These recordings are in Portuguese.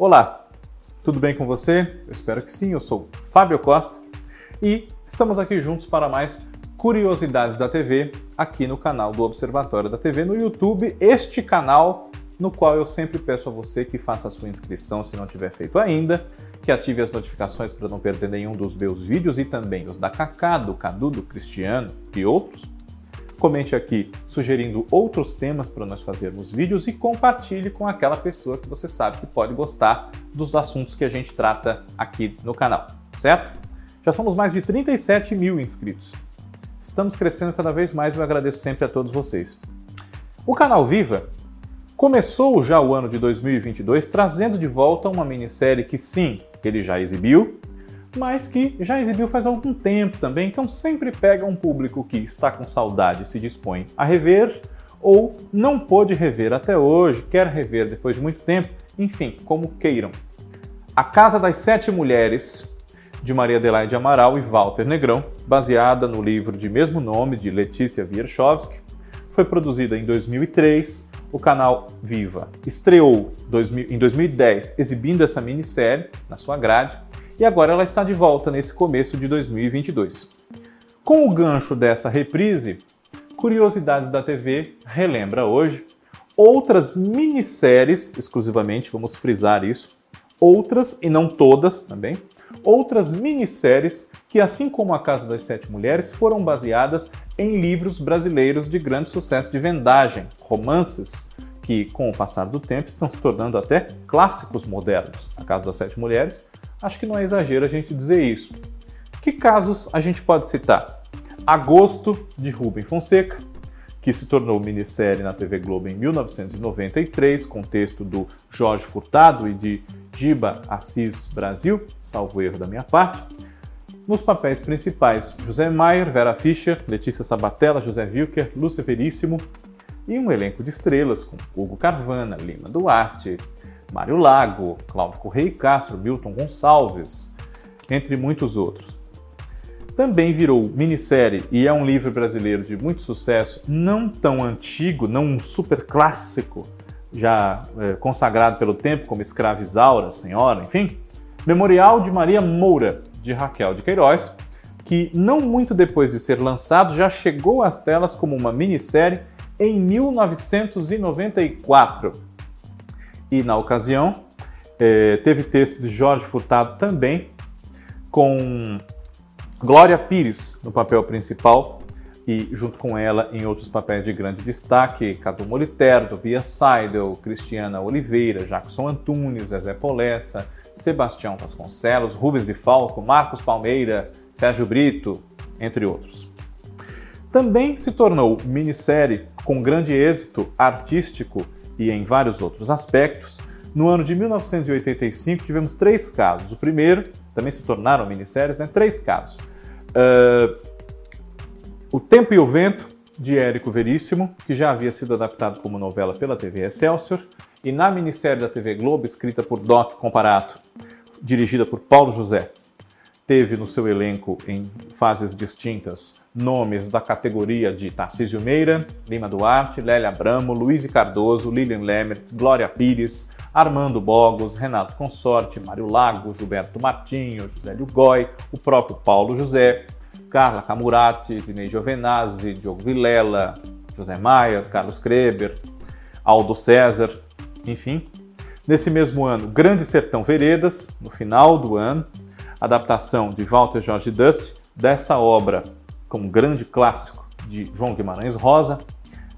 Olá, tudo bem com você? Eu espero que sim. Eu sou Fábio Costa e estamos aqui juntos para mais curiosidades da TV aqui no canal do Observatório da TV no YouTube. Este canal no qual eu sempre peço a você que faça a sua inscrição se não tiver feito ainda, que ative as notificações para não perder nenhum dos meus vídeos e também os da Cacá, do Cadu, do Cristiano e outros Comente aqui sugerindo outros temas para nós fazermos vídeos e compartilhe com aquela pessoa que você sabe que pode gostar dos assuntos que a gente trata aqui no canal, certo? Já somos mais de 37 mil inscritos. Estamos crescendo cada vez mais e eu agradeço sempre a todos vocês. O canal Viva começou já o ano de 2022 trazendo de volta uma minissérie que sim, ele já exibiu, mas que já exibiu faz algum tempo também, então sempre pega um público que está com saudade e se dispõe a rever, ou não pôde rever até hoje, quer rever depois de muito tempo, enfim, como queiram. A Casa das Sete Mulheres, de Maria Adelaide Amaral e Walter Negrão, baseada no livro de mesmo nome de Letícia Wierchowski, foi produzida em 2003. O canal Viva estreou em 2010 exibindo essa minissérie na sua grade e agora ela está de volta nesse começo de 2022. Com o gancho dessa reprise, Curiosidades da TV relembra hoje outras minisséries, exclusivamente, vamos frisar isso, outras, e não todas também, outras minisséries que, assim como A Casa das Sete Mulheres, foram baseadas em livros brasileiros de grande sucesso de vendagem, romances que, com o passar do tempo, estão se tornando até clássicos modernos. A Casa das Sete Mulheres acho que não é exagero a gente dizer isso. Que casos a gente pode citar? Agosto, de Rubem Fonseca, que se tornou minissérie na TV Globo em 1993, com texto do Jorge Furtado e de Giba Assis Brasil, salvo erro da minha parte. Nos papéis principais, José Maier, Vera Fischer, Letícia Sabatella, José Wilker, Lúcia Veríssimo e um elenco de estrelas com Hugo Carvana, Lima Duarte, Mário Lago, Cláudio Correia Castro, Milton Gonçalves, entre muitos outros. Também virou minissérie e é um livro brasileiro de muito sucesso, não tão antigo, não um super clássico, já é, consagrado pelo tempo como Escrava Isaura, Senhora, enfim. Memorial de Maria Moura, de Raquel de Queiroz, que não muito depois de ser lançado já chegou às telas como uma minissérie em 1994 e, na ocasião, é, teve texto de Jorge Furtado também, com Glória Pires no papel principal e, junto com ela, em outros papéis de grande destaque, Cadu Moliterno, Bia Seidel, Cristiana Oliveira, Jackson Antunes, Zezé Polessa, Sebastião Vasconcelos, Rubens de Falco, Marcos Palmeira, Sérgio Brito, entre outros. Também se tornou minissérie com grande êxito artístico e em vários outros aspectos, no ano de 1985 tivemos três casos. O primeiro, também se tornaram minisséries, né? três casos. Uh, o Tempo e o Vento, de Érico Veríssimo, que já havia sido adaptado como novela pela TV Excelsior, e na minissérie da TV Globo, escrita por Doc Comparato, dirigida por Paulo José teve no seu elenco, em fases distintas, nomes da categoria de Tarcísio Meira, Lima Duarte, Lélia Abramo, Luiz Cardoso, Lilian Lemertz, Glória Pires, Armando Bogos, Renato Consorte, Mário Lago, Gilberto Martinho, Josélio Goi, o próprio Paulo José, Carla Camurati, Dinei Giovenazzi, Diogo Vilela, José Maia, Carlos Kreber, Aldo César, enfim. Nesse mesmo ano, Grande Sertão Veredas, no final do ano, adaptação de Walter George Dust dessa obra como grande clássico de João Guimarães Rosa,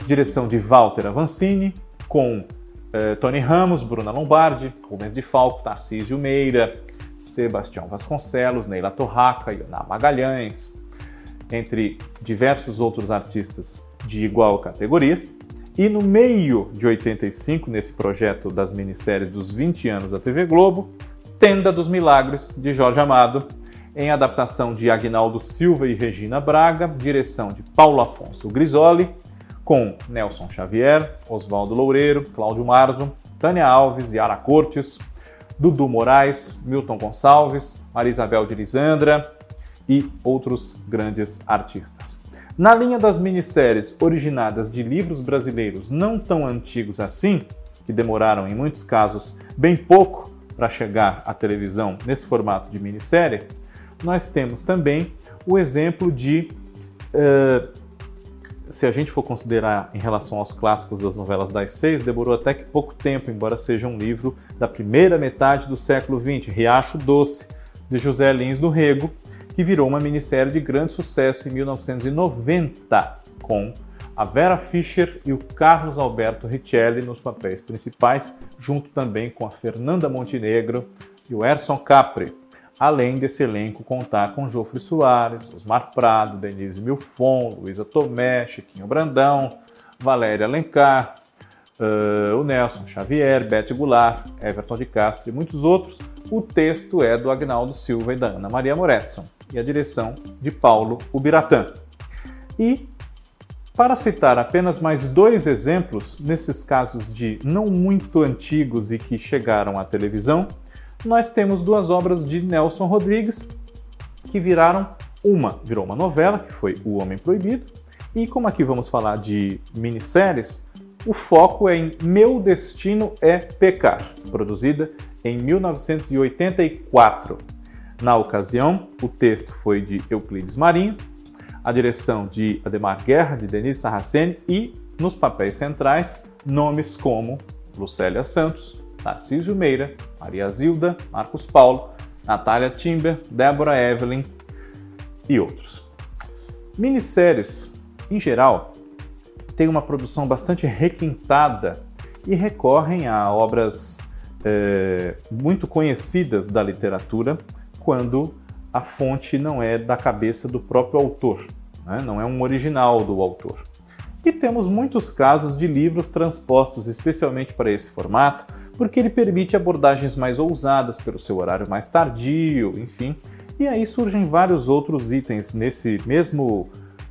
direção de Walter Avancini, com eh, Tony Ramos, Bruna Lombardi, Rubens de Falco, Tarcísio Meira, Sebastião Vasconcelos, Neila Torraca, Ioná Magalhães, entre diversos outros artistas de igual categoria. E no meio de 85, nesse projeto das minisséries dos 20 anos da TV Globo, Tenda dos Milagres, de Jorge Amado, em adaptação de Agnaldo Silva e Regina Braga, direção de Paulo Afonso Grisoli, com Nelson Xavier, Oswaldo Loureiro, Cláudio Marzo, Tânia Alves, Yara Cortes, Dudu Moraes, Milton Gonçalves, Maria Isabel de Lisandra e outros grandes artistas. Na linha das minisséries originadas de livros brasileiros não tão antigos assim, que demoraram em muitos casos bem pouco para chegar à televisão nesse formato de minissérie, nós temos também o exemplo de, uh, se a gente for considerar em relação aos clássicos das novelas das seis, demorou até que pouco tempo, embora seja um livro da primeira metade do século XX, Riacho Doce, de José Lins do Rego, que virou uma minissérie de grande sucesso em 1990, com a Vera Fischer e o Carlos Alberto Richelli nos papéis principais, junto também com a Fernanda Montenegro e o Erson Capri. Além desse elenco contar com Jofre Soares, Osmar Prado, Denise Milfon, Luísa Tomé, Chiquinho Brandão, Valéria Alencar, uh, o Nelson Xavier, Bete Goulart, Everton de Castro e muitos outros. O texto é do Agnaldo Silva e da Ana Maria Moretson e a direção de Paulo Ubiratã. E para citar apenas mais dois exemplos, nesses casos de não muito antigos e que chegaram à televisão, nós temos duas obras de Nelson Rodrigues que viraram uma, virou uma novela, que foi O Homem Proibido, e como aqui vamos falar de minisséries, o foco é em Meu Destino é Pecar, produzida em 1984. Na ocasião, o texto foi de Euclides Marinho a direção de Ademar Guerra, de Denise Sarraceni e, nos papéis centrais, nomes como Lucélia Santos, Tarcísio Meira, Maria Zilda, Marcos Paulo, Natália Timber, Débora Evelyn e outros. Minisséries, em geral, têm uma produção bastante requintada e recorrem a obras é, muito conhecidas da literatura quando a fonte não é da cabeça do próprio autor, né? não é um original do autor. E temos muitos casos de livros transpostos especialmente para esse formato, porque ele permite abordagens mais ousadas pelo seu horário mais tardio, enfim. E aí surgem vários outros itens nesse mesmo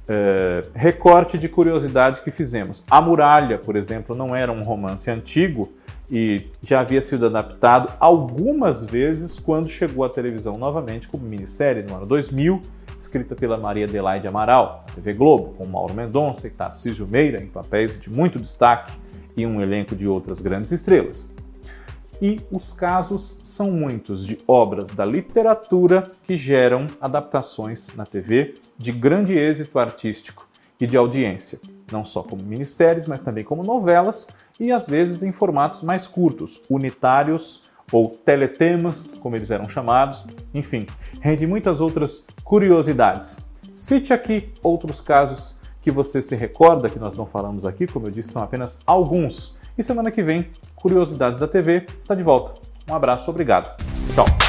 é, recorte de curiosidade que fizemos. A Muralha, por exemplo, não era um romance antigo, e já havia sido adaptado algumas vezes quando chegou à televisão novamente como minissérie no ano 2000, escrita pela Maria Adelaide Amaral, TV Globo, com Mauro Mendonça e Tarcísio Meira em papéis de muito destaque e um elenco de outras grandes estrelas. E os casos são muitos de obras da literatura que geram adaptações na TV de grande êxito artístico e de audiência, não só como minisséries, mas também como novelas e às vezes em formatos mais curtos, unitários ou teletemas, como eles eram chamados. Enfim, rende muitas outras curiosidades. Cite aqui outros casos que você se recorda que nós não falamos aqui, como eu disse, são apenas alguns. E semana que vem, Curiosidades da TV está de volta. Um abraço, obrigado. Tchau.